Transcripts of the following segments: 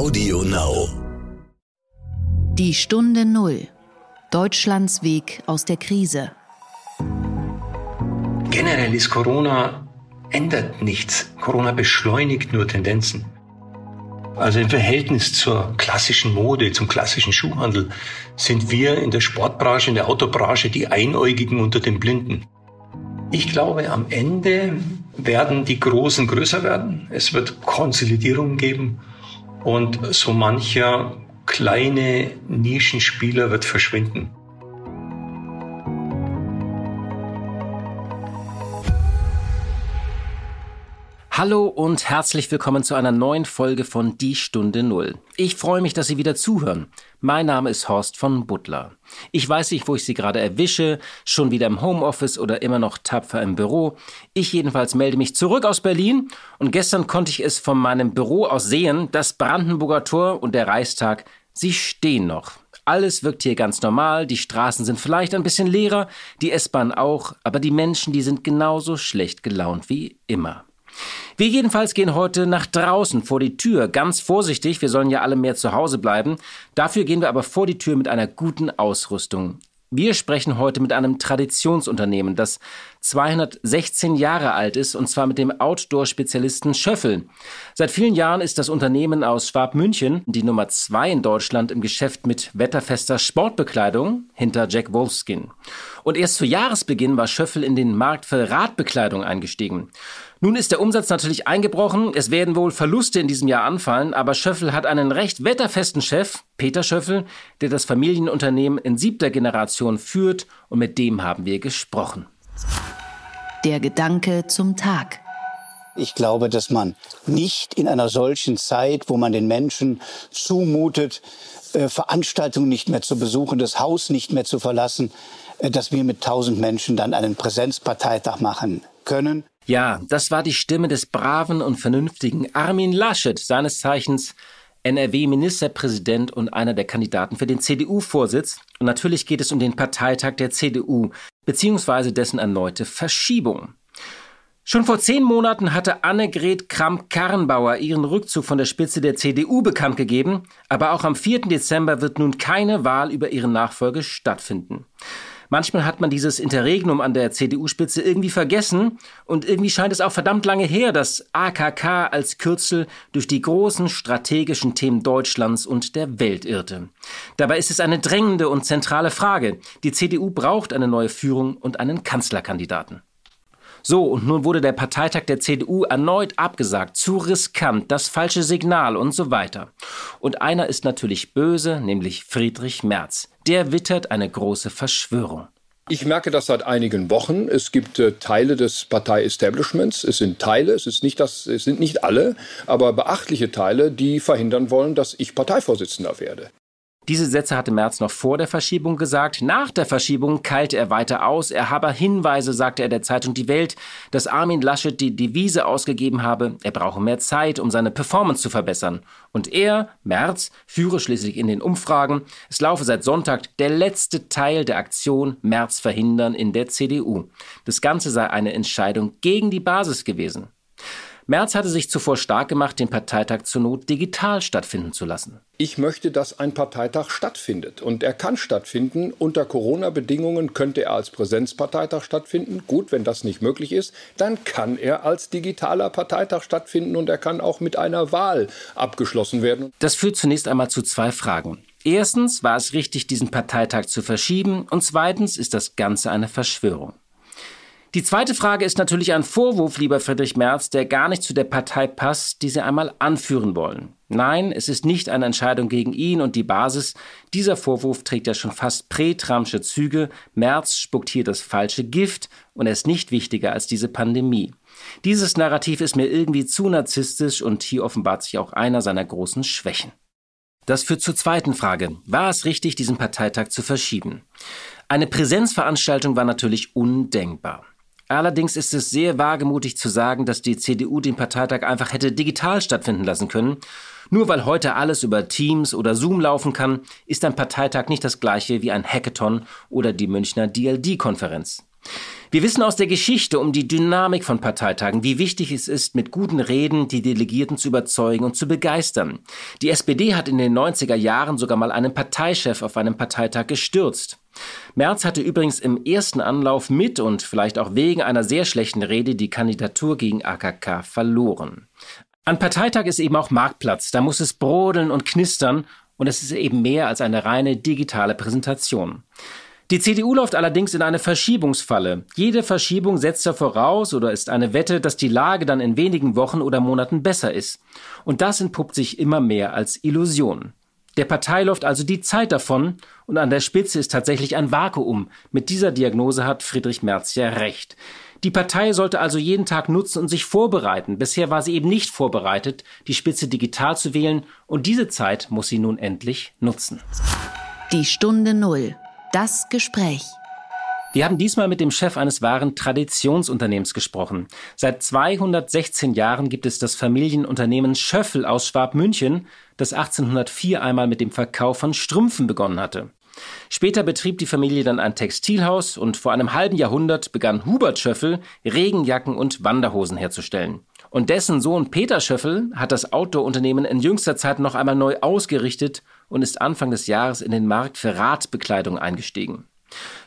Audio Now. Die Stunde Null. Deutschlands Weg aus der Krise. Generell ist Corona ändert nichts. Corona beschleunigt nur Tendenzen. Also im Verhältnis zur klassischen Mode, zum klassischen Schuhhandel, sind wir in der Sportbranche, in der Autobranche die Einäugigen unter den Blinden. Ich glaube, am Ende werden die Großen größer werden. Es wird Konsolidierung geben und so mancher kleine Nischenspieler wird verschwinden. Hallo und herzlich willkommen zu einer neuen Folge von Die Stunde Null. Ich freue mich, dass Sie wieder zuhören. Mein Name ist Horst von Butler. Ich weiß nicht, wo ich Sie gerade erwische, schon wieder im Homeoffice oder immer noch tapfer im Büro. Ich jedenfalls melde mich zurück aus Berlin und gestern konnte ich es von meinem Büro aus sehen, das Brandenburger Tor und der Reichstag, sie stehen noch. Alles wirkt hier ganz normal, die Straßen sind vielleicht ein bisschen leerer, die S-Bahn auch, aber die Menschen, die sind genauso schlecht gelaunt wie immer. Wir jedenfalls gehen heute nach draußen vor die Tür, ganz vorsichtig, wir sollen ja alle mehr zu Hause bleiben. Dafür gehen wir aber vor die Tür mit einer guten Ausrüstung. Wir sprechen heute mit einem Traditionsunternehmen, das 216 Jahre alt ist, und zwar mit dem Outdoor-Spezialisten Schöffel. Seit vielen Jahren ist das Unternehmen aus Schwabmünchen die Nummer zwei in Deutschland im Geschäft mit wetterfester Sportbekleidung hinter Jack Wolfskin. Und erst zu Jahresbeginn war Schöffel in den Markt für Radbekleidung eingestiegen. Nun ist der Umsatz natürlich eingebrochen. Es werden wohl Verluste in diesem Jahr anfallen, aber Schöffel hat einen recht wetterfesten Chef, Peter Schöffel, der das Familienunternehmen in siebter Generation führt und mit dem haben wir gesprochen. Der Gedanke zum Tag. Ich glaube, dass man nicht in einer solchen Zeit, wo man den Menschen zumutet, äh, Veranstaltungen nicht mehr zu besuchen, das Haus nicht mehr zu verlassen, äh, dass wir mit tausend Menschen dann einen Präsenzparteitag machen können. Ja, das war die Stimme des braven und vernünftigen Armin Laschet, seines Zeichens NRW-Ministerpräsident und einer der Kandidaten für den CDU-Vorsitz. Und natürlich geht es um den Parteitag der CDU, beziehungsweise dessen erneute Verschiebung. Schon vor zehn Monaten hatte Annegret Kramp-Karrenbauer ihren Rückzug von der Spitze der CDU bekannt gegeben, aber auch am 4. Dezember wird nun keine Wahl über ihre Nachfolge stattfinden. Manchmal hat man dieses Interregnum an der CDU-Spitze irgendwie vergessen und irgendwie scheint es auch verdammt lange her, dass AKK als Kürzel durch die großen strategischen Themen Deutschlands und der Welt irrte. Dabei ist es eine drängende und zentrale Frage. Die CDU braucht eine neue Führung und einen Kanzlerkandidaten. So, und nun wurde der Parteitag der CDU erneut abgesagt, zu riskant, das falsche Signal und so weiter. Und einer ist natürlich böse, nämlich Friedrich Merz. Der wittert eine große Verschwörung. Ich merke das seit einigen Wochen. Es gibt äh, Teile des Partei-Establishments. Es sind Teile, es, ist nicht das, es sind nicht alle, aber beachtliche Teile, die verhindern wollen, dass ich Parteivorsitzender werde. Diese Sätze hatte Merz noch vor der Verschiebung gesagt. Nach der Verschiebung keilte er weiter aus. Er habe Hinweise, sagte er der Zeitung Die Welt, dass Armin Laschet die Devise ausgegeben habe, er brauche mehr Zeit, um seine Performance zu verbessern. Und er, Merz, führe schließlich in den Umfragen. Es laufe seit Sonntag der letzte Teil der Aktion Merz verhindern in der CDU. Das Ganze sei eine Entscheidung gegen die Basis gewesen. Merz hatte sich zuvor stark gemacht, den Parteitag zur Not digital stattfinden zu lassen. Ich möchte, dass ein Parteitag stattfindet. Und er kann stattfinden. Unter Corona-Bedingungen könnte er als Präsenzparteitag stattfinden. Gut, wenn das nicht möglich ist, dann kann er als digitaler Parteitag stattfinden und er kann auch mit einer Wahl abgeschlossen werden. Das führt zunächst einmal zu zwei Fragen. Erstens, war es richtig, diesen Parteitag zu verschieben? Und zweitens, ist das Ganze eine Verschwörung? Die zweite Frage ist natürlich ein Vorwurf, lieber Friedrich Merz, der gar nicht zu der Partei passt, die Sie einmal anführen wollen. Nein, es ist nicht eine Entscheidung gegen ihn und die Basis. Dieser Vorwurf trägt ja schon fast prätramsche Züge. Merz spuckt hier das falsche Gift und er ist nicht wichtiger als diese Pandemie. Dieses Narrativ ist mir irgendwie zu narzisstisch und hier offenbart sich auch einer seiner großen Schwächen. Das führt zur zweiten Frage. War es richtig, diesen Parteitag zu verschieben? Eine Präsenzveranstaltung war natürlich undenkbar. Allerdings ist es sehr wagemutig zu sagen, dass die CDU den Parteitag einfach hätte digital stattfinden lassen können. Nur weil heute alles über Teams oder Zoom laufen kann, ist ein Parteitag nicht das gleiche wie ein Hackathon oder die Münchner DLD-Konferenz. Wir wissen aus der Geschichte um die Dynamik von Parteitagen, wie wichtig es ist, mit guten Reden die Delegierten zu überzeugen und zu begeistern. Die SPD hat in den 90er Jahren sogar mal einen Parteichef auf einem Parteitag gestürzt. Merz hatte übrigens im ersten Anlauf mit und vielleicht auch wegen einer sehr schlechten Rede die Kandidatur gegen AKK verloren. Ein Parteitag ist eben auch Marktplatz, da muss es brodeln und knistern und es ist eben mehr als eine reine digitale Präsentation. Die CDU läuft allerdings in eine Verschiebungsfalle. Jede Verschiebung setzt ja voraus oder ist eine Wette, dass die Lage dann in wenigen Wochen oder Monaten besser ist. Und das entpuppt sich immer mehr als Illusion. Der Partei läuft also die Zeit davon und an der Spitze ist tatsächlich ein Vakuum. Mit dieser Diagnose hat Friedrich Merz ja recht. Die Partei sollte also jeden Tag nutzen und sich vorbereiten. Bisher war sie eben nicht vorbereitet, die Spitze digital zu wählen und diese Zeit muss sie nun endlich nutzen. Die Stunde Null das Gespräch. Wir haben diesmal mit dem Chef eines wahren Traditionsunternehmens gesprochen. Seit 216 Jahren gibt es das Familienunternehmen Schöffel aus Schwabmünchen, das 1804 einmal mit dem Verkauf von Strümpfen begonnen hatte. Später betrieb die Familie dann ein Textilhaus und vor einem halben Jahrhundert begann Hubert Schöffel, Regenjacken und Wanderhosen herzustellen. Und dessen Sohn Peter Schöffel hat das Outdoor-Unternehmen in jüngster Zeit noch einmal neu ausgerichtet und ist Anfang des Jahres in den Markt für Radbekleidung eingestiegen.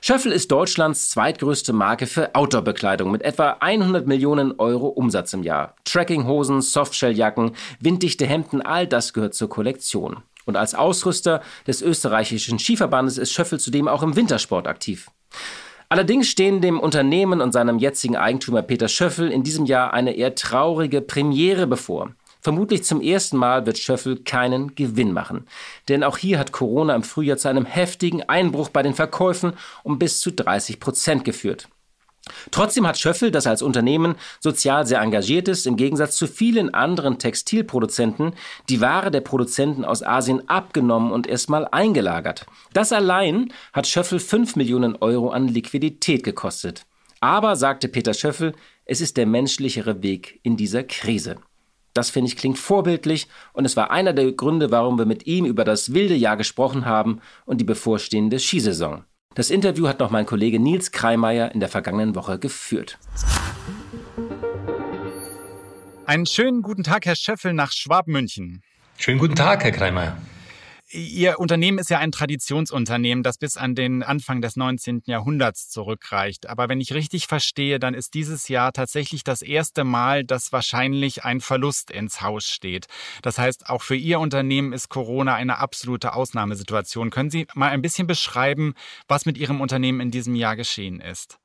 Schöffel ist Deutschlands zweitgrößte Marke für Outdoor-Bekleidung mit etwa 100 Millionen Euro Umsatz im Jahr. Trekkinghosen, Softshelljacken, winddichte Hemden, all das gehört zur Kollektion. Und als Ausrüster des österreichischen Skiverbandes ist Schöffel zudem auch im Wintersport aktiv. Allerdings stehen dem Unternehmen und seinem jetzigen Eigentümer Peter Schöffel in diesem Jahr eine eher traurige Premiere bevor. Vermutlich zum ersten Mal wird Schöffel keinen Gewinn machen. Denn auch hier hat Corona im Frühjahr zu einem heftigen Einbruch bei den Verkäufen um bis zu 30 Prozent geführt. Trotzdem hat Schöffel, das als Unternehmen sozial sehr engagiert ist, im Gegensatz zu vielen anderen Textilproduzenten die Ware der Produzenten aus Asien abgenommen und erstmal eingelagert. Das allein hat Schöffel 5 Millionen Euro an Liquidität gekostet. Aber, sagte Peter Schöffel, es ist der menschlichere Weg in dieser Krise. Das finde ich klingt vorbildlich und es war einer der Gründe, warum wir mit ihm über das wilde Jahr gesprochen haben und die bevorstehende Skisaison. Das Interview hat noch mein Kollege Nils Kreimeier in der vergangenen Woche geführt. Einen schönen guten Tag, Herr Schöffel, nach Schwabmünchen. Schönen guten Tag, Herr Kreimeier. Ihr Unternehmen ist ja ein Traditionsunternehmen, das bis an den Anfang des 19. Jahrhunderts zurückreicht. Aber wenn ich richtig verstehe, dann ist dieses Jahr tatsächlich das erste Mal, dass wahrscheinlich ein Verlust ins Haus steht. Das heißt, auch für Ihr Unternehmen ist Corona eine absolute Ausnahmesituation. Können Sie mal ein bisschen beschreiben, was mit Ihrem Unternehmen in diesem Jahr geschehen ist?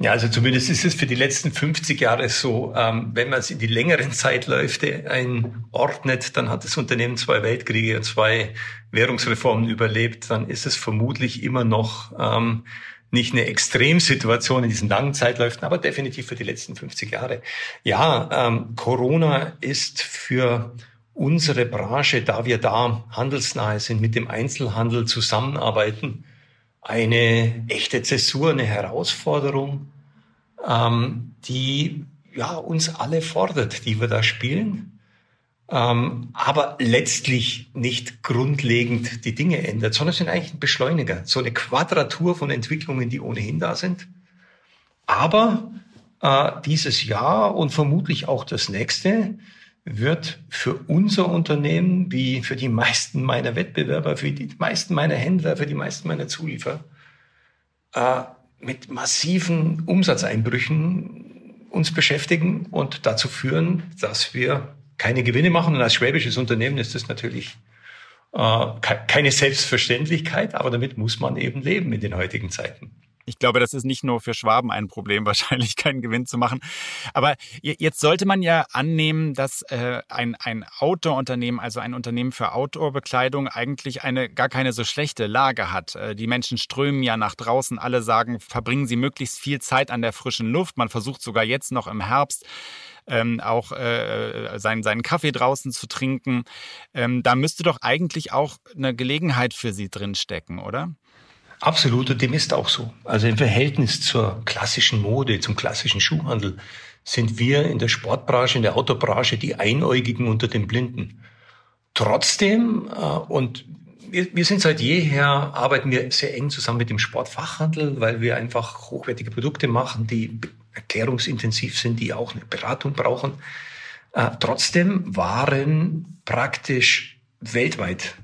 Ja, also zumindest ist es für die letzten 50 Jahre so, ähm, wenn man es in die längeren Zeitläufe einordnet, dann hat das Unternehmen zwei Weltkriege und zwei Währungsreformen überlebt, dann ist es vermutlich immer noch ähm, nicht eine Extremsituation in diesen langen Zeitläufen, aber definitiv für die letzten 50 Jahre. Ja, ähm, Corona ist für unsere Branche, da wir da handelsnahe sind, mit dem Einzelhandel zusammenarbeiten, eine echte Zäsur, eine Herausforderung, ähm, die ja uns alle fordert, die wir da spielen, ähm, aber letztlich nicht grundlegend die Dinge ändert, sondern sind eigentlich ein Beschleuniger, so eine Quadratur von Entwicklungen, die ohnehin da sind. Aber äh, dieses Jahr und vermutlich auch das nächste wird für unser Unternehmen, wie für die meisten meiner Wettbewerber, für die meisten meiner Händler, für die meisten meiner Zulieferer, äh, mit massiven Umsatzeinbrüchen uns beschäftigen und dazu führen, dass wir keine Gewinne machen. Und als schwäbisches Unternehmen ist das natürlich äh, keine Selbstverständlichkeit, aber damit muss man eben leben in den heutigen Zeiten. Ich glaube, das ist nicht nur für Schwaben ein Problem, wahrscheinlich keinen Gewinn zu machen. Aber jetzt sollte man ja annehmen, dass äh, ein, ein Outdoor-Unternehmen, also ein Unternehmen für Outdoor-Bekleidung, eigentlich eine gar keine so schlechte Lage hat. Äh, die Menschen strömen ja nach draußen. Alle sagen, verbringen sie möglichst viel Zeit an der frischen Luft. Man versucht sogar jetzt noch im Herbst ähm, auch äh, seinen, seinen Kaffee draußen zu trinken. Ähm, da müsste doch eigentlich auch eine Gelegenheit für Sie drinstecken, oder? Absolut, und dem ist auch so. Also im Verhältnis zur klassischen Mode, zum klassischen Schuhhandel, sind wir in der Sportbranche, in der Autobranche die Einäugigen unter den Blinden. Trotzdem, äh, und wir, sind seit jeher, arbeiten wir sehr eng zusammen mit dem Sportfachhandel, weil wir einfach hochwertige Produkte machen, die erklärungsintensiv sind, die auch eine Beratung brauchen. Äh, trotzdem waren praktisch weltweit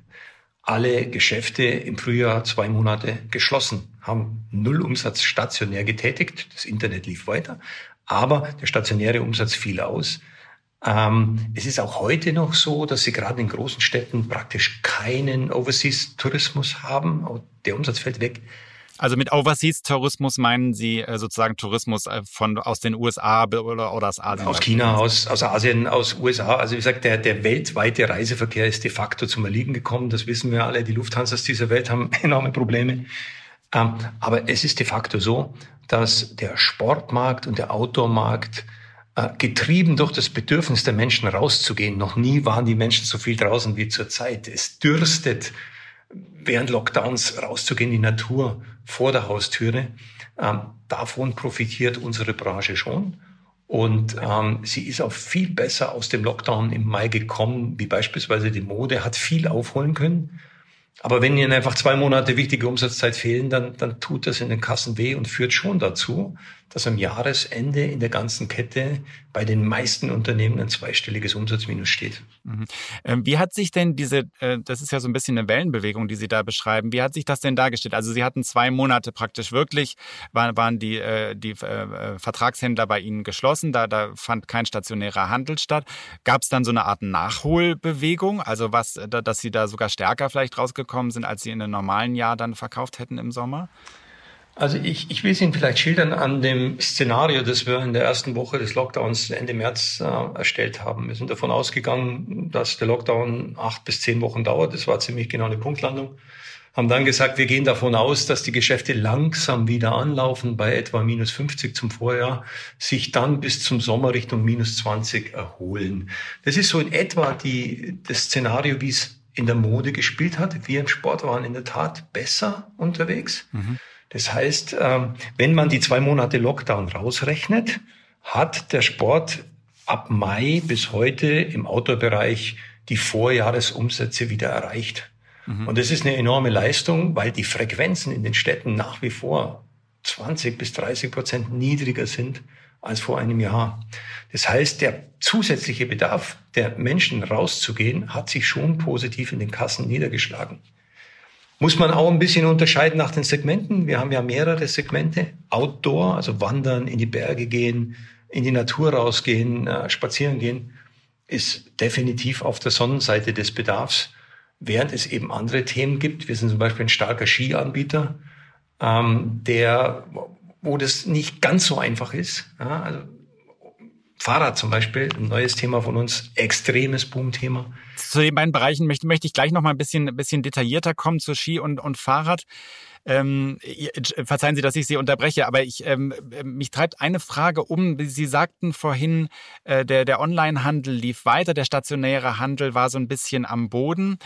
alle Geschäfte im Frühjahr zwei Monate geschlossen, haben null Umsatz stationär getätigt. Das Internet lief weiter, aber der stationäre Umsatz fiel aus. Ähm, es ist auch heute noch so, dass sie gerade in großen Städten praktisch keinen Overseas-Tourismus haben. Der Umsatz fällt weg. Also mit Overseas-Tourismus meinen Sie äh, sozusagen Tourismus äh, von aus den USA oder, oder aus Asien? Aus China, aus, aus Asien, aus USA. Also wie gesagt, der, der weltweite Reiseverkehr ist de facto zum Erliegen gekommen. Das wissen wir alle. Die Lufthansas dieser Welt haben enorme Probleme. Ähm, aber es ist de facto so, dass der Sportmarkt und der Outdoor-Markt äh, getrieben durch das Bedürfnis der Menschen rauszugehen. Noch nie waren die Menschen so viel draußen wie zurzeit. Es dürstet während Lockdowns rauszugehen in die Natur vor der Haustüre. Ähm, davon profitiert unsere Branche schon. Und ähm, sie ist auch viel besser aus dem Lockdown im Mai gekommen, wie beispielsweise die Mode, hat viel aufholen können. Aber wenn Ihnen einfach zwei Monate wichtige Umsatzzeit fehlen, dann, dann tut das in den Kassen weh und führt schon dazu, dass am Jahresende in der ganzen Kette bei den meisten Unternehmen ein zweistelliges Umsatzminus steht. Mhm. Ähm, wie hat sich denn diese, äh, das ist ja so ein bisschen eine Wellenbewegung, die Sie da beschreiben, wie hat sich das denn dargestellt? Also Sie hatten zwei Monate praktisch wirklich, waren, waren die, äh, die äh, Vertragshändler bei Ihnen geschlossen, da, da fand kein stationärer Handel statt. Gab es dann so eine Art Nachholbewegung, also was, dass Sie da sogar stärker vielleicht rausgekommen sind, als Sie in einem normalen Jahr dann verkauft hätten im Sommer? Also ich, ich will es Ihnen vielleicht schildern an dem Szenario, das wir in der ersten Woche des Lockdowns Ende März äh, erstellt haben. Wir sind davon ausgegangen, dass der Lockdown acht bis zehn Wochen dauert. Das war ziemlich genau eine Punktlandung. Haben dann gesagt, wir gehen davon aus, dass die Geschäfte langsam wieder anlaufen bei etwa minus 50 zum Vorjahr, sich dann bis zum Sommer Richtung minus 20 erholen. Das ist so in etwa die, das Szenario, wie es in der Mode gespielt hat. Wir im Sport waren in der Tat besser unterwegs. Mhm. Das heißt, ähm, wenn man die zwei Monate Lockdown rausrechnet, hat der Sport ab Mai bis heute im Outdoor-Bereich die Vorjahresumsätze wieder erreicht. Mhm. Und das ist eine enorme Leistung, weil die Frequenzen in den Städten nach wie vor 20 bis 30 Prozent niedriger sind als vor einem Jahr. Das heißt, der zusätzliche Bedarf der Menschen rauszugehen hat sich schon positiv in den Kassen niedergeschlagen. Muss man auch ein bisschen unterscheiden nach den Segmenten. Wir haben ja mehrere Segmente. Outdoor, also wandern, in die Berge gehen, in die Natur rausgehen, äh, spazieren gehen, ist definitiv auf der Sonnenseite des Bedarfs. Während es eben andere Themen gibt. Wir sind zum Beispiel ein starker Skianbieter, ähm, der, wo das nicht ganz so einfach ist. Ja, also Fahrrad zum Beispiel, ein neues Thema von uns, extremes Boomthema. Zu den beiden Bereichen möchte, möchte ich gleich noch mal ein bisschen, ein bisschen detaillierter kommen, zu Ski und, und Fahrrad. Ähm, verzeihen Sie, dass ich Sie unterbreche, aber ich, ähm, mich treibt eine Frage um. Sie sagten vorhin, äh, der, der Onlinehandel lief weiter, der stationäre Handel war so ein bisschen am Boden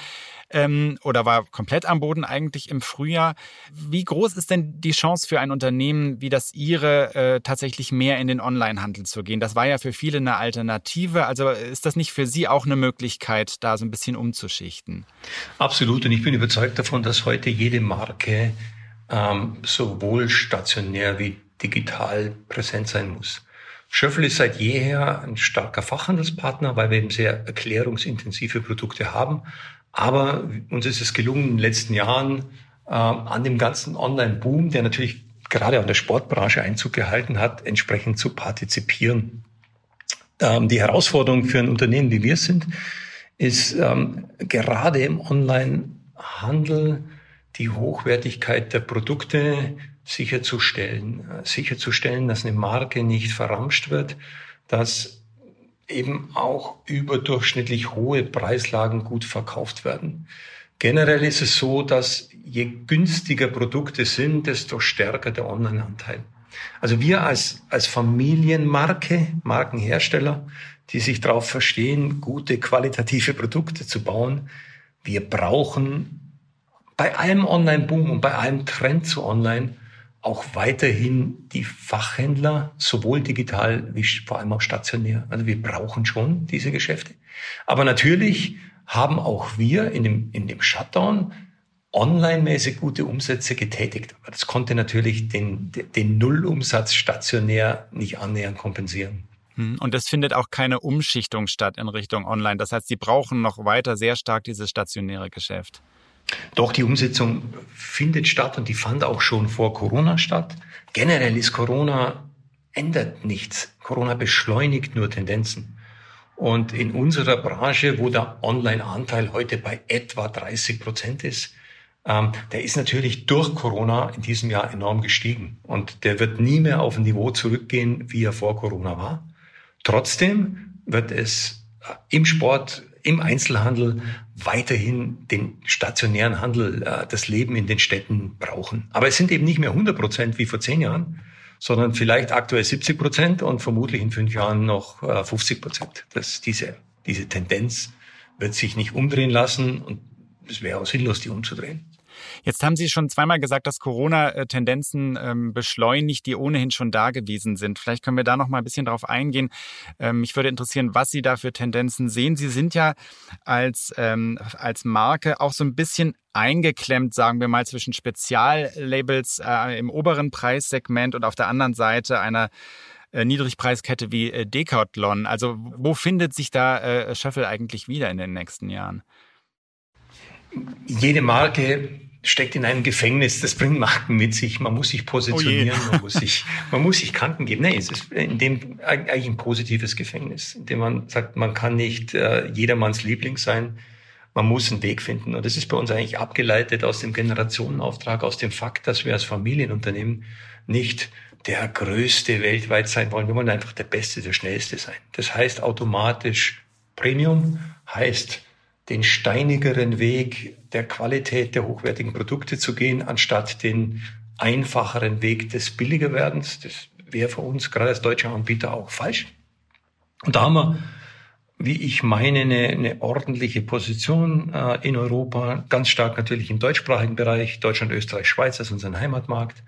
ähm, oder war komplett am Boden eigentlich im Frühjahr. Wie groß ist denn die Chance für ein Unternehmen wie das Ihre, äh, tatsächlich mehr in den Onlinehandel zu gehen? Das war ja für viele eine Alternative. Also ist das nicht für Sie auch eine Möglichkeit, da so ein bisschen umzuschichten? Absolut. Und ich bin überzeugt davon, dass heute jede Marke ähm, sowohl stationär wie digital präsent sein muss. Schöffel ist seit jeher ein starker Fachhandelspartner, weil wir eben sehr erklärungsintensive Produkte haben. Aber uns ist es gelungen, in den letzten Jahren äh, an dem ganzen Online-Boom, der natürlich gerade an der Sportbranche Einzug gehalten hat, entsprechend zu partizipieren. Ähm, die Herausforderung für ein Unternehmen wie wir sind, ist ähm, gerade im Online-Handel die Hochwertigkeit der Produkte sicherzustellen, äh, sicherzustellen, dass eine Marke nicht verramscht wird, dass eben auch überdurchschnittlich hohe Preislagen gut verkauft werden. Generell ist es so, dass je günstiger Produkte sind, desto stärker der Online-Anteil. Also wir als, als Familienmarke, Markenhersteller, die sich darauf verstehen, gute qualitative Produkte zu bauen, wir brauchen bei allem Online-Boom und bei allem Trend zu Online auch weiterhin die Fachhändler, sowohl digital wie vor allem auch stationär. Also wir brauchen schon diese Geschäfte. Aber natürlich haben auch wir in dem, in dem Shutdown online-mäßig gute Umsätze getätigt. Aber das konnte natürlich den, den Nullumsatz stationär nicht annähernd kompensieren. Hm, und es findet auch keine Umschichtung statt in Richtung Online. Das heißt, Sie brauchen noch weiter sehr stark dieses stationäre Geschäft. Doch, die Umsetzung findet statt und die fand auch schon vor Corona statt. Generell ist Corona ändert nichts. Corona beschleunigt nur Tendenzen. Und in unserer Branche, wo der Online-Anteil heute bei etwa 30 Prozent ist, ähm, der ist natürlich durch Corona in diesem Jahr enorm gestiegen. Und der wird nie mehr auf ein Niveau zurückgehen, wie er vor Corona war. Trotzdem wird es im Sport, im Einzelhandel weiterhin den stationären Handel, äh, das Leben in den Städten brauchen. Aber es sind eben nicht mehr 100 Prozent wie vor zehn Jahren, sondern vielleicht aktuell 70 Prozent und vermutlich in fünf Jahren noch 50 äh, Prozent. Das, diese, diese Tendenz wird sich nicht umdrehen lassen und es wäre auch sinnlos, die umzudrehen. Jetzt haben Sie schon zweimal gesagt, dass Corona-Tendenzen ähm, beschleunigt, die ohnehin schon da gewesen sind. Vielleicht können wir da noch mal ein bisschen drauf eingehen. Ähm, mich würde interessieren, was Sie da für Tendenzen sehen. Sie sind ja als, ähm, als Marke auch so ein bisschen eingeklemmt, sagen wir mal, zwischen Speziallabels äh, im oberen Preissegment und auf der anderen Seite einer äh, Niedrigpreiskette wie äh, Decathlon. Also wo findet sich da äh, Schöffel eigentlich wieder in den nächsten Jahren? Jede Marke steckt in einem Gefängnis. Das bringt Marken mit sich. Man muss sich positionieren, oh man, muss sich, man muss sich Kanten geben. Nee, es ist in dem eigentlich ein positives Gefängnis, in dem man sagt, man kann nicht äh, jedermanns Liebling sein. Man muss einen Weg finden. Und das ist bei uns eigentlich abgeleitet aus dem Generationenauftrag, aus dem Fakt, dass wir als Familienunternehmen nicht der größte weltweit sein wollen. Wir wollen einfach der Beste, der Schnellste sein. Das heißt automatisch Premium, heißt den steinigeren Weg der Qualität der hochwertigen Produkte zu gehen, anstatt den einfacheren Weg des Billigerwerdens. Das wäre für uns gerade als deutscher Anbieter auch falsch. Und da haben wir, wie ich meine, eine, eine ordentliche Position äh, in Europa, ganz stark natürlich im deutschsprachigen Bereich, Deutschland, Österreich, Schweiz als unseren Heimatmarkt,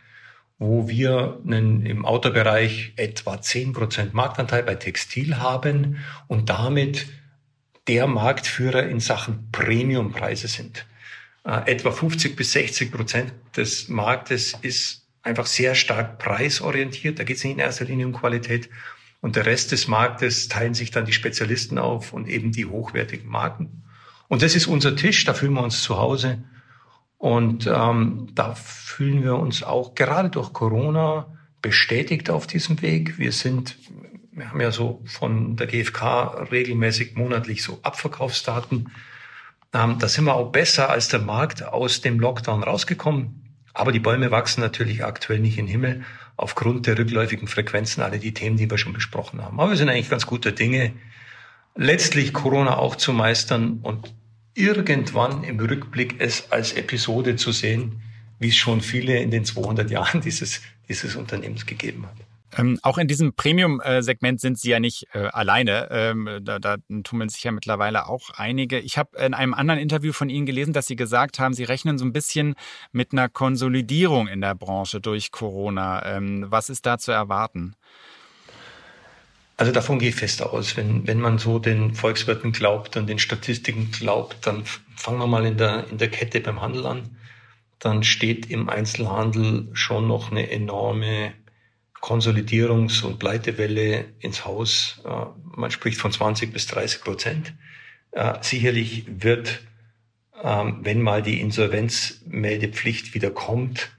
wo wir einen, im Autobereich etwa zehn Prozent Marktanteil bei Textil haben und damit der Marktführer in Sachen Premiumpreise sind. Äh, etwa 50 bis 60 Prozent des Marktes ist einfach sehr stark preisorientiert. Da geht es nicht in erster Linie um Qualität. Und der Rest des Marktes teilen sich dann die Spezialisten auf und eben die hochwertigen Marken. Und das ist unser Tisch, da fühlen wir uns zu Hause. Und ähm, da fühlen wir uns auch gerade durch Corona bestätigt auf diesem Weg. Wir sind wir haben ja so von der GfK regelmäßig monatlich so Abverkaufsdaten. Ähm, da sind wir auch besser als der Markt aus dem Lockdown rausgekommen. Aber die Bäume wachsen natürlich aktuell nicht in den Himmel aufgrund der rückläufigen Frequenzen, alle die Themen, die wir schon besprochen haben. Aber wir sind eigentlich ganz guter Dinge, letztlich Corona auch zu meistern und irgendwann im Rückblick es als Episode zu sehen, wie es schon viele in den 200 Jahren dieses, dieses Unternehmens gegeben hat. Ähm, auch in diesem Premium-Segment sind Sie ja nicht äh, alleine. Ähm, da, da tummeln sich ja mittlerweile auch einige. Ich habe in einem anderen Interview von Ihnen gelesen, dass Sie gesagt haben, Sie rechnen so ein bisschen mit einer Konsolidierung in der Branche durch Corona. Ähm, was ist da zu erwarten? Also davon gehe ich fest aus. Wenn, wenn man so den Volkswirten glaubt und den Statistiken glaubt, dann fangen wir mal in der, in der Kette beim Handel an. Dann steht im Einzelhandel schon noch eine enorme Konsolidierungs- und Pleitewelle ins Haus. Äh, man spricht von 20 bis 30 Prozent. Äh, sicherlich wird, ähm, wenn mal die Insolvenzmeldepflicht wieder kommt,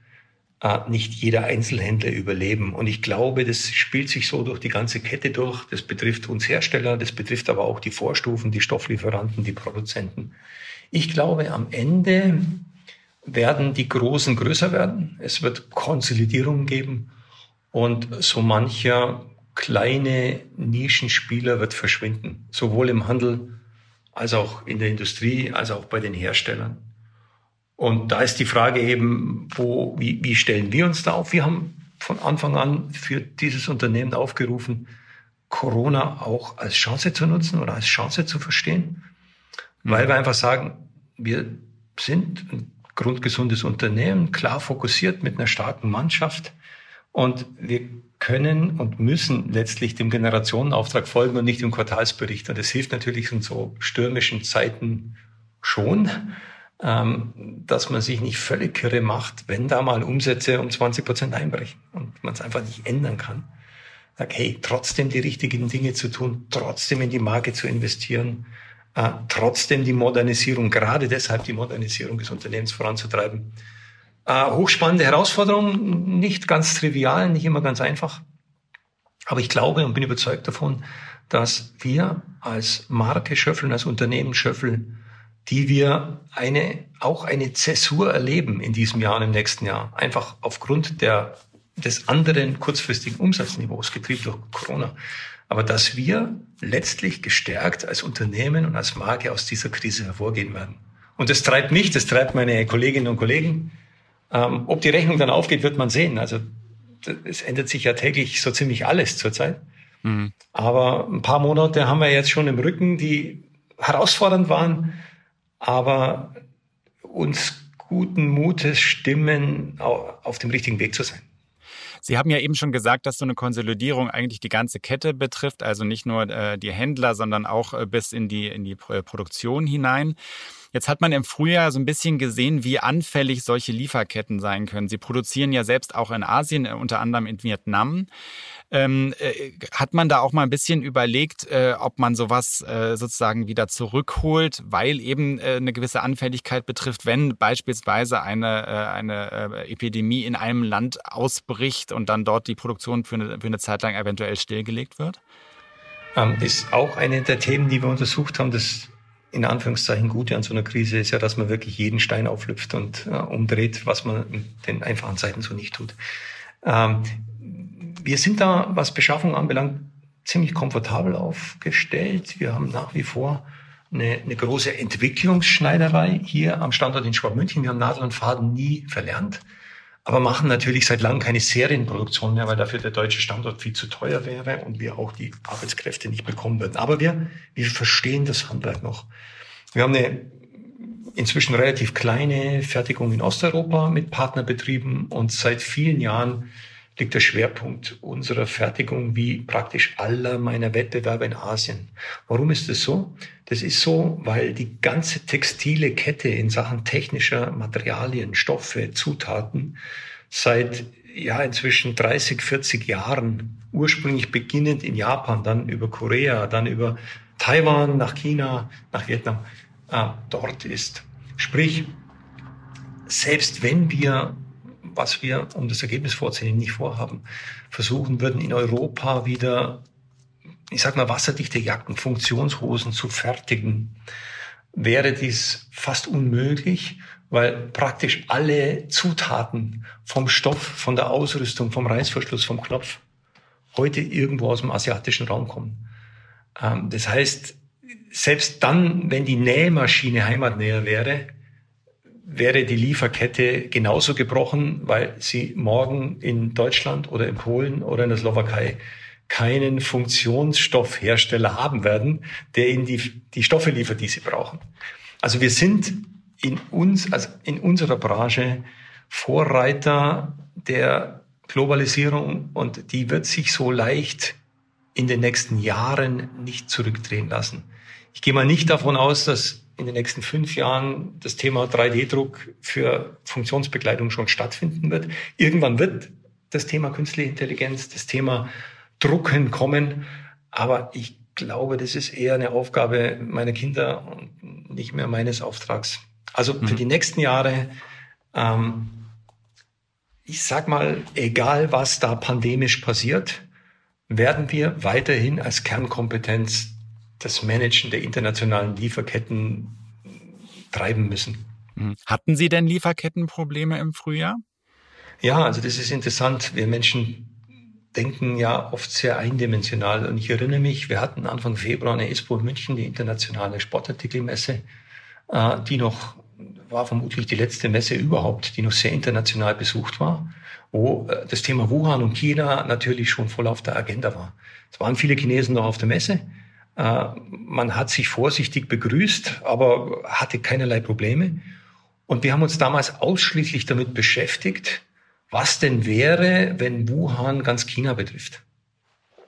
äh, nicht jeder Einzelhändler überleben. Und ich glaube, das spielt sich so durch die ganze Kette durch. Das betrifft uns Hersteller, das betrifft aber auch die Vorstufen, die Stofflieferanten, die Produzenten. Ich glaube, am Ende werden die Großen größer werden. Es wird Konsolidierung geben und so mancher kleine Nischenspieler wird verschwinden, sowohl im Handel als auch in der Industrie, als auch bei den Herstellern. Und da ist die Frage eben, wo, wie, wie stellen wir uns da auf? Wir haben von Anfang an für dieses Unternehmen aufgerufen, Corona auch als Chance zu nutzen oder als Chance zu verstehen, weil wir einfach sagen, wir sind ein grundgesundes Unternehmen, klar fokussiert mit einer starken Mannschaft. Und wir können und müssen letztlich dem Generationenauftrag folgen und nicht dem Quartalsbericht. Und das hilft natürlich in so stürmischen Zeiten schon. ähm, dass man sich nicht völlig kirre macht, wenn da mal Umsätze um 20 Prozent einbrechen und man es einfach nicht ändern kann. Sag, hey, trotzdem die richtigen Dinge zu tun, trotzdem in die Marke zu investieren, äh, trotzdem die Modernisierung, gerade deshalb die Modernisierung des Unternehmens voranzutreiben. Äh, hochspannende Herausforderung, nicht ganz trivial, nicht immer ganz einfach. Aber ich glaube und bin überzeugt davon, dass wir als Marke Schöffel, als Unternehmen Schöffel, die wir eine, auch eine Zäsur erleben in diesem Jahr und im nächsten Jahr. Einfach aufgrund der, des anderen kurzfristigen Umsatzniveaus, getrieben durch Corona. Aber dass wir letztlich gestärkt als Unternehmen und als Marke aus dieser Krise hervorgehen werden. Und das treibt mich, das treibt meine Kolleginnen und Kollegen. Ähm, ob die Rechnung dann aufgeht, wird man sehen. Also es ändert sich ja täglich so ziemlich alles zurzeit. Mhm. Aber ein paar Monate haben wir jetzt schon im Rücken, die herausfordernd waren, aber uns guten Mutes stimmen, auf dem richtigen Weg zu sein. Sie haben ja eben schon gesagt, dass so eine Konsolidierung eigentlich die ganze Kette betrifft, also nicht nur äh, die Händler, sondern auch äh, bis in die, in die Produktion hinein. Jetzt hat man im Frühjahr so ein bisschen gesehen, wie anfällig solche Lieferketten sein können. Sie produzieren ja selbst auch in Asien, äh, unter anderem in Vietnam. Ähm, äh, hat man da auch mal ein bisschen überlegt, äh, ob man sowas äh, sozusagen wieder zurückholt, weil eben äh, eine gewisse Anfälligkeit betrifft, wenn beispielsweise eine, äh, eine Epidemie in einem Land ausbricht und dann dort die Produktion für eine, für eine Zeit lang eventuell stillgelegt wird? Ähm, ist auch eine der Themen, die wir untersucht haben. Das in Anführungszeichen Gute an so einer Krise ist ja, dass man wirklich jeden Stein auflüpft und äh, umdreht, was man in den einfachen Zeiten so nicht tut. Ähm, wir sind da, was Beschaffung anbelangt, ziemlich komfortabel aufgestellt. Wir haben nach wie vor eine, eine große Entwicklungsschneiderei hier am Standort in Schwabmünchen. Wir haben Nadel und Faden nie verlernt, aber machen natürlich seit langem keine Serienproduktion mehr, weil dafür der deutsche Standort viel zu teuer wäre und wir auch die Arbeitskräfte nicht bekommen würden. Aber wir, wir verstehen das Handwerk noch. Wir haben eine inzwischen relativ kleine Fertigung in Osteuropa mit Partnerbetrieben und seit vielen Jahren liegt der Schwerpunkt unserer Fertigung wie praktisch aller meiner Wettbewerber in Asien. Warum ist das so? Das ist so, weil die ganze textile Kette in Sachen technischer Materialien, Stoffe, Zutaten seit ja inzwischen 30, 40 Jahren, ursprünglich beginnend in Japan, dann über Korea, dann über Taiwan, nach China, nach Vietnam, äh, dort ist. Sprich, selbst wenn wir was wir, um das Ergebnis vorzunehmen, nicht vorhaben, versuchen würden, in Europa wieder, ich sag mal, wasserdichte Jacken, Funktionshosen zu fertigen, wäre dies fast unmöglich, weil praktisch alle Zutaten vom Stoff, von der Ausrüstung, vom Reißverschluss, vom Knopf heute irgendwo aus dem asiatischen Raum kommen. Ähm, das heißt, selbst dann, wenn die Nähmaschine heimatnäher wäre, wäre die Lieferkette genauso gebrochen, weil sie morgen in Deutschland oder in Polen oder in der Slowakei keinen Funktionsstoffhersteller haben werden, der ihnen die, die Stoffe liefert, die sie brauchen. Also wir sind in uns, also in unserer Branche Vorreiter der Globalisierung und die wird sich so leicht in den nächsten Jahren nicht zurückdrehen lassen. Ich gehe mal nicht davon aus, dass in den nächsten fünf Jahren das Thema 3D-Druck für Funktionsbegleitung schon stattfinden wird. Irgendwann wird das Thema künstliche Intelligenz, das Thema Drucken kommen. Aber ich glaube, das ist eher eine Aufgabe meiner Kinder und nicht mehr meines Auftrags. Also für mhm. die nächsten Jahre, ähm, ich sag mal, egal was da pandemisch passiert, werden wir weiterhin als Kernkompetenz das Managen der internationalen Lieferketten treiben müssen. Mhm. Hatten Sie denn Lieferkettenprobleme im Frühjahr? Ja, also das ist interessant. Wir Menschen denken ja oft sehr eindimensional. Und ich erinnere mich, wir hatten Anfang Februar eine Expo in München, die internationale Sportartikelmesse, äh, die noch, war vermutlich die letzte Messe überhaupt, die noch sehr international besucht war, wo äh, das Thema Wuhan und China natürlich schon voll auf der Agenda war. Es waren viele Chinesen noch auf der Messe. Äh, man hat sich vorsichtig begrüßt, aber hatte keinerlei Probleme. Und wir haben uns damals ausschließlich damit beschäftigt, was denn wäre, wenn Wuhan ganz China betrifft.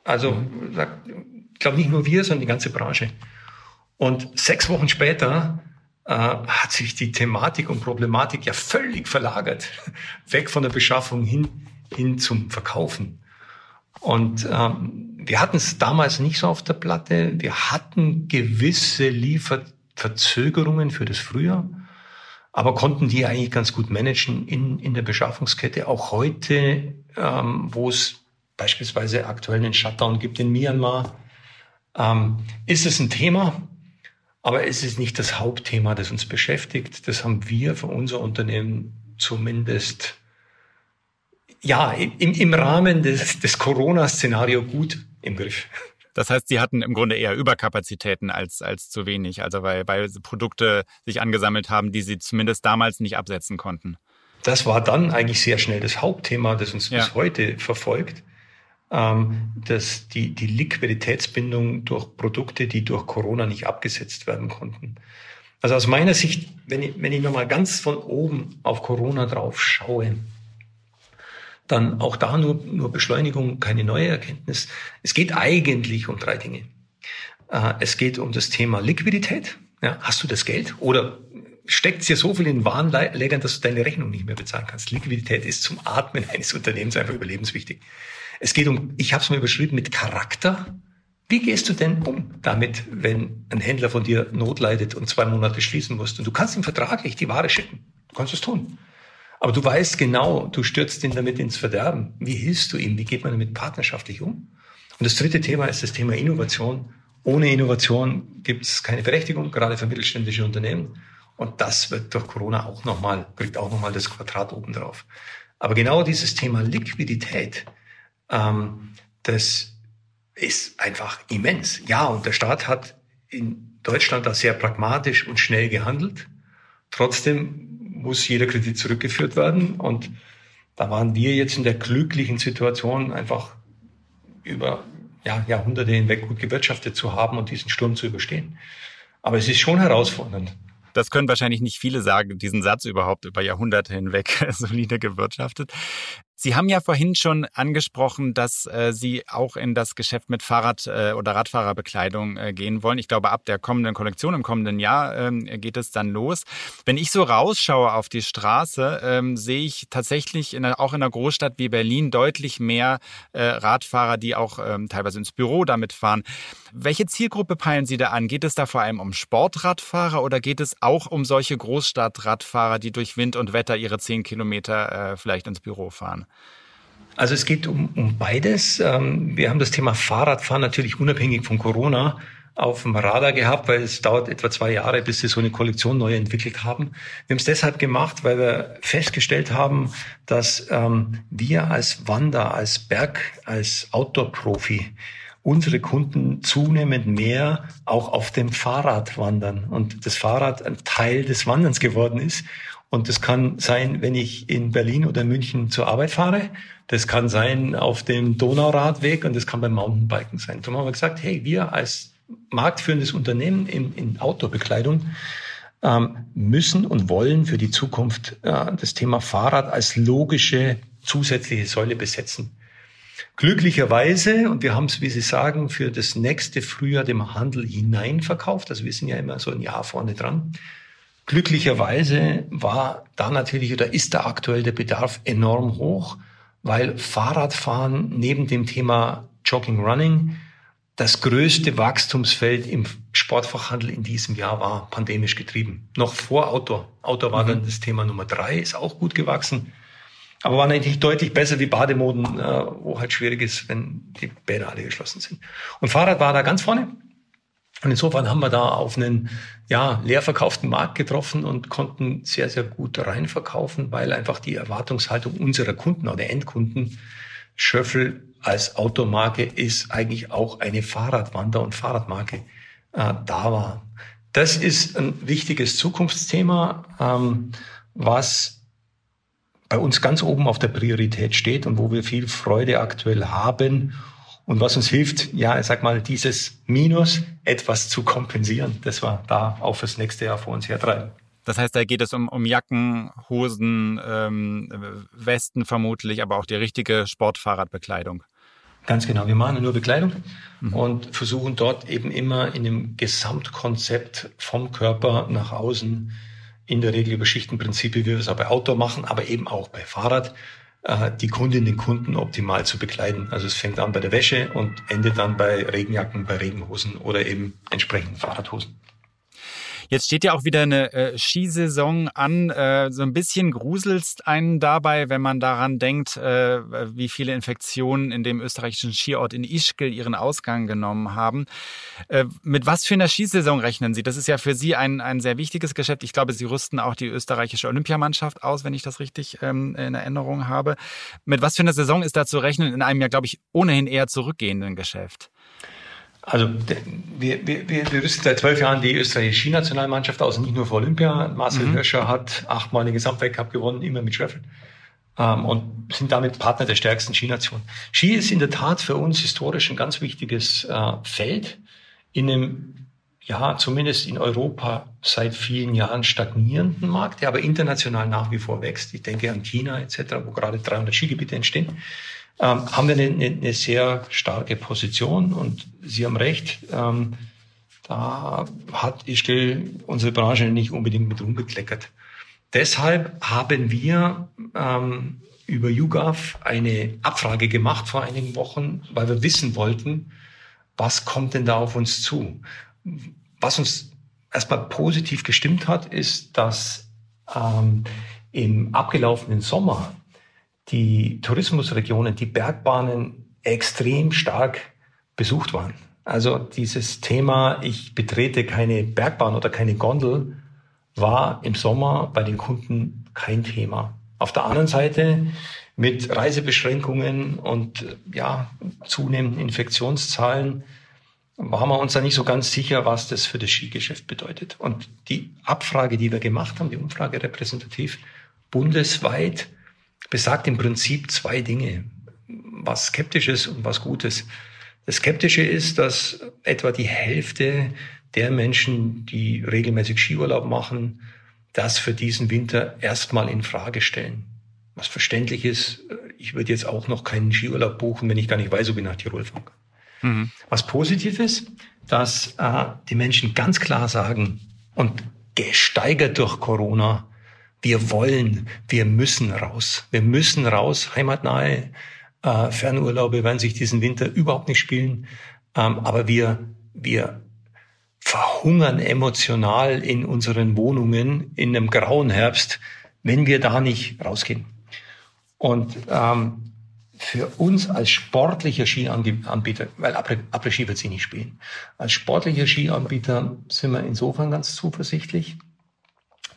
Also, mhm. ich glaube nicht nur wir, sondern die ganze Branche. Und sechs Wochen später äh, hat sich die Thematik und Problematik ja völlig verlagert. Weg von der Beschaffung hin, hin zum Verkaufen. Und ähm, wir hatten es damals nicht so auf der Platte. Wir hatten gewisse Lieferverzögerungen für das Frühjahr, aber konnten die eigentlich ganz gut managen in, in der Beschaffungskette. Auch heute, ähm, wo es beispielsweise aktuell einen Shutdown gibt in Myanmar, ähm, ist es ein Thema, aber es ist nicht das Hauptthema, das uns beschäftigt. Das haben wir für unser Unternehmen zumindest ja im, im Rahmen des, des Corona-Szenario gut im Griff. Das heißt, Sie hatten im Grunde eher Überkapazitäten als, als zu wenig, also weil, weil Produkte sich angesammelt haben, die Sie zumindest damals nicht absetzen konnten. Das war dann eigentlich sehr schnell das Hauptthema, das uns ja. bis heute verfolgt ähm, dass die, die Liquiditätsbindung durch Produkte, die durch Corona nicht abgesetzt werden konnten. Also aus meiner Sicht, wenn ich, wenn ich nochmal ganz von oben auf Corona drauf schaue, dann auch da nur, nur Beschleunigung, keine neue Erkenntnis. Es geht eigentlich um drei Dinge. Äh, es geht um das Thema Liquidität. Ja, hast du das Geld? Oder steckt dir so viel in Warenlägern, dass du deine Rechnung nicht mehr bezahlen kannst? Liquidität ist zum Atmen eines Unternehmens einfach überlebenswichtig. Es geht um, ich habe es mal überschrieben, mit Charakter. Wie gehst du denn um damit, wenn ein Händler von dir Not leidet und zwei Monate schließen musst? Und du kannst ihm vertraglich die Ware schicken. Du kannst es tun. Aber du weißt genau, du stürzt ihn damit ins Verderben. Wie hilfst du ihm? Wie geht man damit partnerschaftlich um? Und das dritte Thema ist das Thema Innovation. Ohne Innovation gibt es keine Berechtigung, gerade für mittelständische Unternehmen. Und das wird durch Corona auch nochmal, kriegt auch nochmal das Quadrat oben drauf. Aber genau dieses Thema Liquidität, ähm, das ist einfach immens. Ja, und der Staat hat in Deutschland da sehr pragmatisch und schnell gehandelt. Trotzdem muss jeder Kredit zurückgeführt werden. Und da waren wir jetzt in der glücklichen Situation, einfach über ja, Jahrhunderte hinweg gut gewirtschaftet zu haben und diesen Sturm zu überstehen. Aber es ist schon herausfordernd. Das können wahrscheinlich nicht viele sagen, diesen Satz überhaupt über Jahrhunderte hinweg solide gewirtschaftet. Sie haben ja vorhin schon angesprochen, dass äh, Sie auch in das Geschäft mit Fahrrad- äh, oder Radfahrerbekleidung äh, gehen wollen. Ich glaube, ab der kommenden Kollektion im kommenden Jahr ähm, geht es dann los. Wenn ich so rausschaue auf die Straße, ähm, sehe ich tatsächlich in, auch in einer Großstadt wie Berlin deutlich mehr äh, Radfahrer, die auch ähm, teilweise ins Büro damit fahren. Welche Zielgruppe peilen Sie da an? Geht es da vor allem um Sportradfahrer oder geht es auch um solche Großstadtradfahrer, die durch Wind und Wetter ihre zehn Kilometer äh, vielleicht ins Büro fahren? Also es geht um, um beides. Ähm, wir haben das Thema Fahrradfahren natürlich unabhängig von Corona auf dem Radar gehabt, weil es dauert etwa zwei Jahre, bis sie so eine Kollektion neu entwickelt haben. Wir haben es deshalb gemacht, weil wir festgestellt haben, dass ähm, wir als Wander, als Berg, als Outdoor-Profi unsere Kunden zunehmend mehr auch auf dem Fahrrad wandern und das Fahrrad ein Teil des Wanderns geworden ist. Und das kann sein, wenn ich in Berlin oder München zur Arbeit fahre. Das kann sein auf dem Donauradweg und das kann beim Mountainbiken sein. Darum haben wir gesagt, hey, wir als marktführendes Unternehmen in, in Outdoor-Bekleidung ähm, müssen und wollen für die Zukunft äh, das Thema Fahrrad als logische zusätzliche Säule besetzen. Glücklicherweise, und wir haben es, wie Sie sagen, für das nächste Frühjahr dem Handel hineinverkauft, also wir sind ja immer so ein Jahr vorne dran, Glücklicherweise war da natürlich oder ist da aktuell der Bedarf enorm hoch, weil Fahrradfahren neben dem Thema Jogging Running das größte Wachstumsfeld im Sportfachhandel in diesem Jahr war, pandemisch getrieben. Noch vor Outdoor. Outdoor war mhm. dann das Thema Nummer drei, ist auch gut gewachsen. Aber war natürlich deutlich besser wie Bademoden, äh, wo halt schwierig ist, wenn die Bäder alle geschlossen sind. Und Fahrrad war da ganz vorne. Und insofern haben wir da auf einen ja, leer verkauften Markt getroffen und konnten sehr, sehr gut reinverkaufen, weil einfach die Erwartungshaltung unserer Kunden oder Endkunden, Schöffel als Automarke ist eigentlich auch eine Fahrradwander- und Fahrradmarke äh, da war. Das ist ein wichtiges Zukunftsthema, ähm, was bei uns ganz oben auf der Priorität steht und wo wir viel Freude aktuell haben und was uns hilft, ja, ich sag mal, dieses Minus etwas zu kompensieren, das wir da auch fürs nächste Jahr vor uns hertreiben. Das heißt, da geht es um, um Jacken, Hosen, ähm, Westen vermutlich, aber auch die richtige Sportfahrradbekleidung. Ganz genau. Wir machen nur Bekleidung mhm. und versuchen dort eben immer in dem Gesamtkonzept vom Körper nach außen, in der Regel über Schichtenprinzip, wie wir es auch bei Outdoor machen, aber eben auch bei Fahrrad, die Kundinnen und Kunden optimal zu bekleiden. Also es fängt an bei der Wäsche und endet dann bei Regenjacken, bei Regenhosen oder eben entsprechenden Fahrradhosen. Jetzt steht ja auch wieder eine äh, Skisaison an. Äh, so ein bisschen gruselst einen dabei, wenn man daran denkt, äh, wie viele Infektionen in dem österreichischen Skiort in Ischgl ihren Ausgang genommen haben. Äh, mit was für einer Skisaison rechnen Sie? Das ist ja für Sie ein, ein sehr wichtiges Geschäft. Ich glaube, Sie rüsten auch die österreichische Olympiamannschaft aus, wenn ich das richtig ähm, in Erinnerung habe. Mit was für einer Saison ist da zu rechnen in einem ja, glaube ich, ohnehin eher zurückgehenden Geschäft? Also wir, wir, wir rüsten seit zwölf Jahren die österreichische Skinationalmannschaft aus, nicht nur für Olympia. Marcel mhm. Hirscher hat achtmal den Gesamtweltcup gewonnen, immer mit Schwefel. Ähm, und sind damit Partner der stärksten Skination. Ski ist in der Tat für uns historisch ein ganz wichtiges äh, Feld in einem, ja, zumindest in Europa seit vielen Jahren stagnierenden Markt, der aber international nach wie vor wächst. Ich denke an China etc., wo gerade 300 Skigebiete entstehen ähm, haben wir eine, eine, sehr starke Position und Sie haben recht, ähm, da hat Ischgl unsere Branche nicht unbedingt mit rumbekleckert. Deshalb haben wir ähm, über YouGov eine Abfrage gemacht vor einigen Wochen, weil wir wissen wollten, was kommt denn da auf uns zu? Was uns erstmal positiv gestimmt hat, ist, dass ähm, im abgelaufenen Sommer die Tourismusregionen, die Bergbahnen extrem stark besucht waren. Also dieses Thema, ich betrete keine Bergbahn oder keine Gondel, war im Sommer bei den Kunden kein Thema. Auf der anderen Seite mit Reisebeschränkungen und ja, zunehmenden Infektionszahlen waren wir uns da nicht so ganz sicher, was das für das Skigeschäft bedeutet. Und die Abfrage, die wir gemacht haben, die Umfrage repräsentativ bundesweit, besagt im Prinzip zwei Dinge. Was Skeptisches und was Gutes. Das Skeptische ist, dass etwa die Hälfte der Menschen, die regelmäßig Skiurlaub machen, das für diesen Winter erstmal in Frage stellen. Was verständlich ist, ich würde jetzt auch noch keinen Skiurlaub buchen, wenn ich gar nicht weiß, ob ich nach Tirol fahre. Mhm. Was positiv ist, dass äh, die Menschen ganz klar sagen und gesteigert durch Corona, wir wollen, wir müssen raus. Wir müssen raus. Heimatnahe äh, Fernurlaube werden sich diesen Winter überhaupt nicht spielen. Ähm, aber wir, wir verhungern emotional in unseren Wohnungen in einem grauen Herbst, wenn wir da nicht rausgehen. Und ähm, für uns als sportlicher Skianbieter, weil Après-Ski wird sie nicht spielen, als sportlicher Skianbieter sind wir insofern ganz zuversichtlich,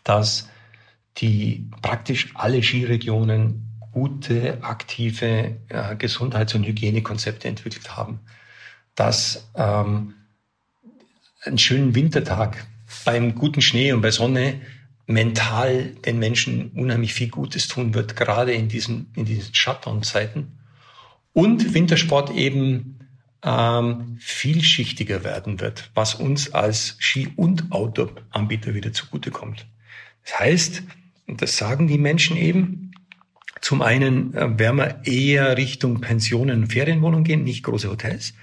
dass die praktisch alle Skiregionen gute, aktive äh, Gesundheits- und Hygienekonzepte entwickelt haben. Dass ähm, einen schönen Wintertag beim guten Schnee und bei Sonne mental den Menschen unheimlich viel Gutes tun wird, gerade in diesen, in diesen Shutdown-Zeiten. Und Wintersport eben ähm, vielschichtiger werden wird, was uns als Ski- und Outdoor-Anbieter wieder zugutekommt. Das heißt, und das sagen die Menschen eben. Zum einen äh, werden wir eher Richtung Pensionen und Ferienwohnungen gehen, nicht große Hotels.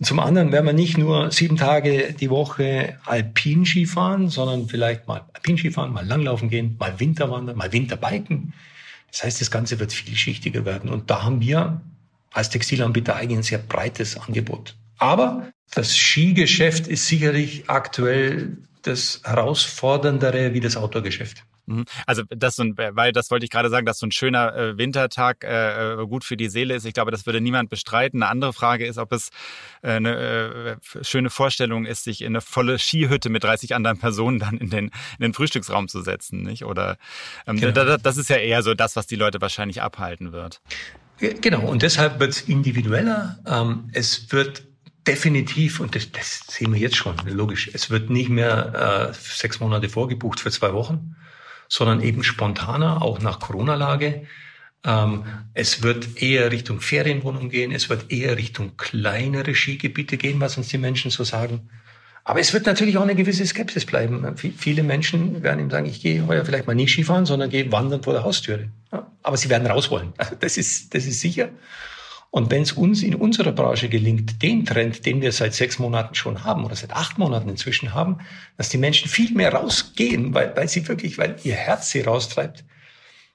Und zum anderen werden wir nicht nur sieben Tage die Woche Alpinski fahren, sondern vielleicht mal Alpinski fahren, mal Langlaufen gehen, mal Winterwandern, mal Winterbiken. Das heißt, das Ganze wird vielschichtiger werden. Und da haben wir als Textilanbieter eigentlich ein sehr breites Angebot. Aber das Skigeschäft ist sicherlich aktuell das herausforderndere wie das Outdoor-Geschäft. Mhm. Also das so ein, weil das wollte ich gerade sagen, dass so ein schöner äh, Wintertag äh, äh, gut für die Seele ist. Ich glaube, das würde niemand bestreiten. Eine andere Frage ist, ob es äh, eine schöne Vorstellung ist, sich in eine volle Skihütte mit 30 anderen Personen dann in den, in den Frühstücksraum zu setzen, nicht? Oder ähm, genau. da, das ist ja eher so das, was die Leute wahrscheinlich abhalten wird. Genau, und deshalb wird es individueller. Ähm, es wird definitiv, und das, das sehen wir jetzt schon, logisch, es wird nicht mehr äh, sechs Monate vorgebucht für zwei Wochen, sondern eben spontaner, auch nach Corona-Lage. Ähm, es wird eher Richtung Ferienwohnung gehen, es wird eher Richtung kleinere Skigebiete gehen, was uns die Menschen so sagen. Aber es wird natürlich auch eine gewisse Skepsis bleiben. Viele Menschen werden ihm sagen, ich gehe heuer vielleicht mal nicht Skifahren, sondern gehe wandern vor der Haustüre. Ja, aber sie werden raus wollen. Das ist, das ist sicher. Und wenn es uns in unserer Branche gelingt, den Trend, den wir seit sechs Monaten schon haben oder seit acht Monaten inzwischen haben, dass die Menschen viel mehr rausgehen, weil, weil sie wirklich, weil ihr Herz sie raustreibt,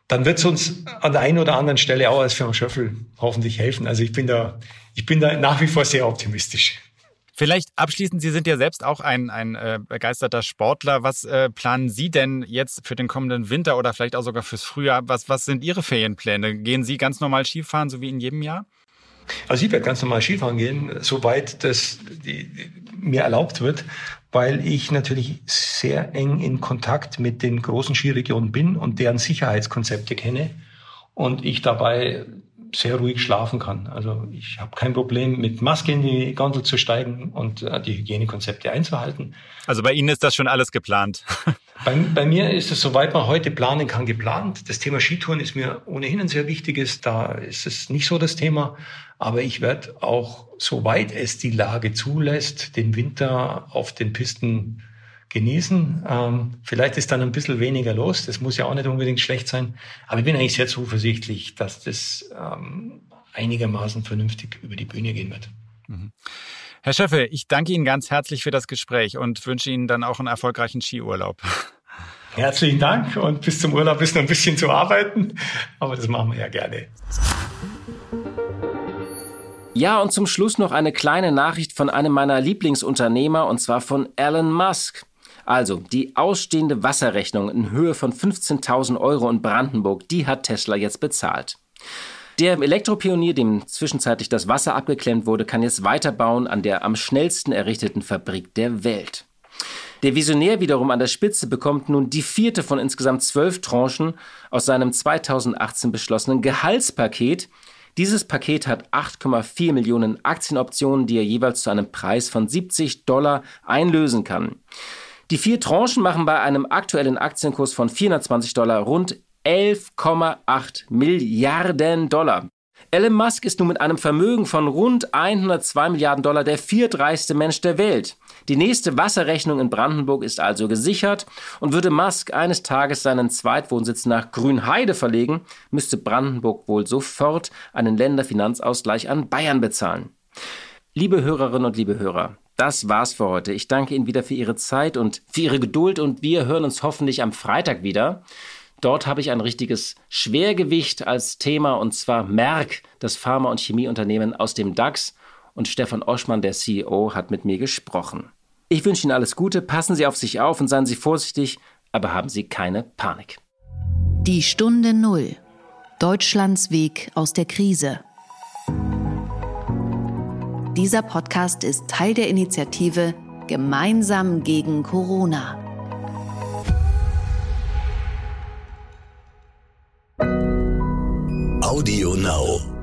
dann wird es uns an der einen oder anderen Stelle auch als Firma Schöffel hoffentlich helfen. Also ich bin da, ich bin da nach wie vor sehr optimistisch. Vielleicht abschließend, Sie sind ja selbst auch ein, ein äh, begeisterter Sportler. Was äh, planen Sie denn jetzt für den kommenden Winter oder vielleicht auch sogar fürs Frühjahr? Was, was sind Ihre Ferienpläne? Gehen Sie ganz normal Skifahren, so wie in jedem Jahr? Also ich werde ganz normal Skifahren gehen, soweit das die, die, mir erlaubt wird, weil ich natürlich sehr eng in Kontakt mit den großen Skiregionen bin und deren Sicherheitskonzepte kenne und ich dabei sehr ruhig schlafen kann. Also ich habe kein Problem, mit Maske in die Gondel zu steigen und äh, die Hygienekonzepte einzuhalten. Also bei Ihnen ist das schon alles geplant. bei, bei, mir ist es, soweit man heute planen kann, geplant. Das Thema Skitouren ist mir ohnehin ein sehr wichtiges. Da ist es nicht so das Thema. Aber ich werde auch, soweit es die Lage zulässt, den Winter auf den Pisten genießen. Ähm, vielleicht ist dann ein bisschen weniger los. Das muss ja auch nicht unbedingt schlecht sein. Aber ich bin eigentlich sehr zuversichtlich, dass das ähm, einigermaßen vernünftig über die Bühne gehen wird. Mhm. Herr Schöffel, ich danke Ihnen ganz herzlich für das Gespräch und wünsche Ihnen dann auch einen erfolgreichen Skiurlaub. Herzlichen Dank und bis zum Urlaub ist noch ein bisschen zu arbeiten, aber das machen wir ja gerne. Ja, und zum Schluss noch eine kleine Nachricht von einem meiner Lieblingsunternehmer, und zwar von Elon Musk. Also, die ausstehende Wasserrechnung in Höhe von 15.000 Euro in Brandenburg, die hat Tesla jetzt bezahlt. Der Elektropionier, dem zwischenzeitlich das Wasser abgeklemmt wurde, kann jetzt weiterbauen an der am schnellsten errichteten Fabrik der Welt. Der Visionär wiederum an der Spitze bekommt nun die vierte von insgesamt zwölf Tranchen aus seinem 2018 beschlossenen Gehaltspaket. Dieses Paket hat 8,4 Millionen Aktienoptionen, die er jeweils zu einem Preis von 70 Dollar einlösen kann. Die vier Tranchen machen bei einem aktuellen Aktienkurs von 420 Dollar rund 11,8 Milliarden Dollar. Elon Musk ist nun mit einem Vermögen von rund 102 Milliarden Dollar der viertreichste Mensch der Welt. Die nächste Wasserrechnung in Brandenburg ist also gesichert und würde Musk eines Tages seinen Zweitwohnsitz nach Grünheide verlegen, müsste Brandenburg wohl sofort einen Länderfinanzausgleich an Bayern bezahlen. Liebe Hörerinnen und liebe Hörer, das war's für heute. Ich danke Ihnen wieder für Ihre Zeit und für Ihre Geduld und wir hören uns hoffentlich am Freitag wieder. Dort habe ich ein richtiges Schwergewicht als Thema und zwar Merck, das Pharma- und Chemieunternehmen aus dem DAX. Und Stefan Oschmann, der CEO, hat mit mir gesprochen. Ich wünsche Ihnen alles Gute, passen Sie auf sich auf und seien Sie vorsichtig, aber haben Sie keine Panik. Die Stunde Null. Deutschlands Weg aus der Krise. Dieser Podcast ist Teil der Initiative Gemeinsam gegen Corona. Audio Now.